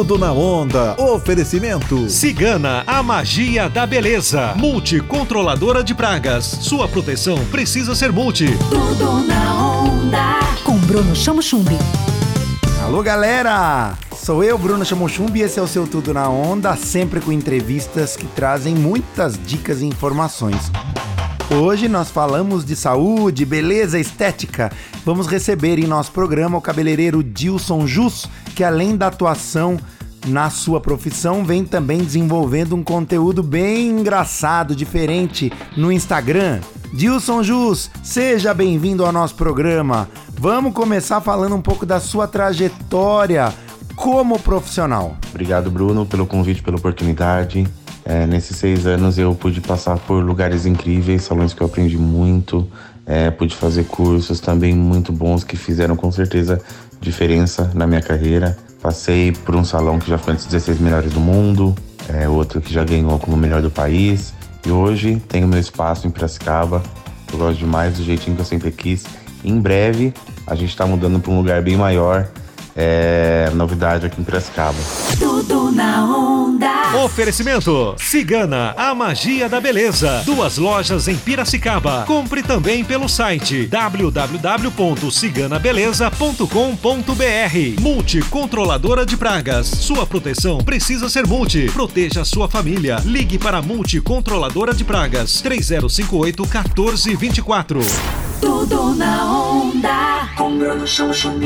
Tudo na onda. Oferecimento. Cigana, a magia da beleza. Multicontroladora de pragas. Sua proteção precisa ser multi. Tudo na onda. Com Bruno Chamo Chumbi. Alô, galera! Sou eu, Bruno Chamochumbi, e esse é o seu Tudo na Onda, sempre com entrevistas que trazem muitas dicas e informações. Hoje nós falamos de saúde, beleza, estética. Vamos receber em nosso programa o cabeleireiro Dilson Jus, que além da atuação na sua profissão, vem também desenvolvendo um conteúdo bem engraçado, diferente no Instagram. Dilson Jus, seja bem-vindo ao nosso programa. Vamos começar falando um pouco da sua trajetória como profissional. Obrigado, Bruno, pelo convite, pela oportunidade. É, nesses seis anos eu pude passar por lugares incríveis, salões que eu aprendi muito, é, pude fazer cursos também muito bons que fizeram com certeza diferença na minha carreira. Passei por um salão que já foi entre os 16 melhores do mundo, é, outro que já ganhou como melhor do país. E hoje tenho meu espaço em Piracicaba. Eu gosto demais do jeitinho que eu sempre quis. Em breve a gente está mudando para um lugar bem maior. É novidade aqui em Piracicaba. Tudo na onda. Oferecimento. Cigana, a magia da beleza. Duas lojas em Piracicaba. Compre também pelo site www.ciganabeleza.com.br. Multicontroladora de pragas. Sua proteção precisa ser multi. Proteja sua família. Ligue para a Multicontroladora de Pragas. 3058 1424. Tudo na onda.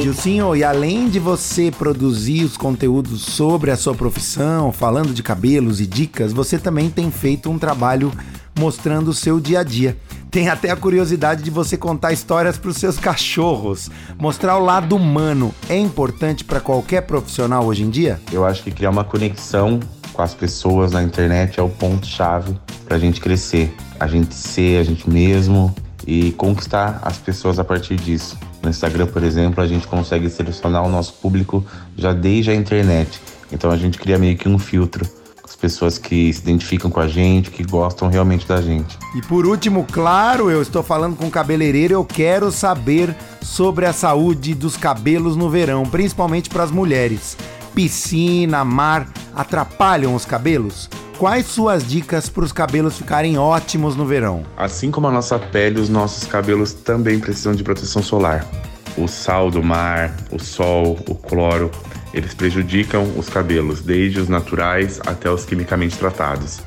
Dilcinho, e além de você produzir os conteúdos sobre a sua profissão, falando de cabelos e dicas, você também tem feito um trabalho mostrando o seu dia a dia. Tem até a curiosidade de você contar histórias para os seus cachorros. Mostrar o lado humano é importante para qualquer profissional hoje em dia? Eu acho que criar uma conexão com as pessoas na internet é o ponto-chave para a gente crescer. A gente ser a gente mesmo e conquistar as pessoas a partir disso. No Instagram, por exemplo, a gente consegue selecionar o nosso público já desde a internet. Então a gente cria meio que um filtro. As pessoas que se identificam com a gente, que gostam realmente da gente. E por último, claro, eu estou falando com o cabeleireiro, eu quero saber sobre a saúde dos cabelos no verão, principalmente para as mulheres. Piscina, mar atrapalham os cabelos? Quais suas dicas para os cabelos ficarem ótimos no verão? Assim como a nossa pele, os nossos cabelos também precisam de proteção solar. O sal do mar, o sol, o cloro, eles prejudicam os cabelos, desde os naturais até os quimicamente tratados.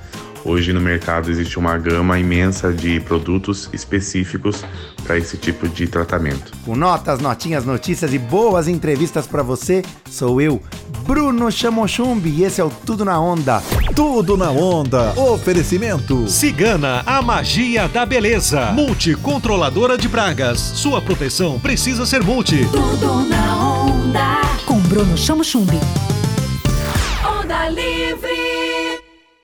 Hoje no mercado existe uma gama imensa de produtos específicos para esse tipo de tratamento. Com notas, notinhas, notícias e boas entrevistas para você, sou eu, Bruno Chamochumbi, e esse é o Tudo na Onda. Tudo na onda. Oferecimento. Cigana, a magia da beleza. Multicontroladora de pragas. Sua proteção precisa ser multi. Tudo na onda. Com Bruno Chamo Chumbi. Onda livre.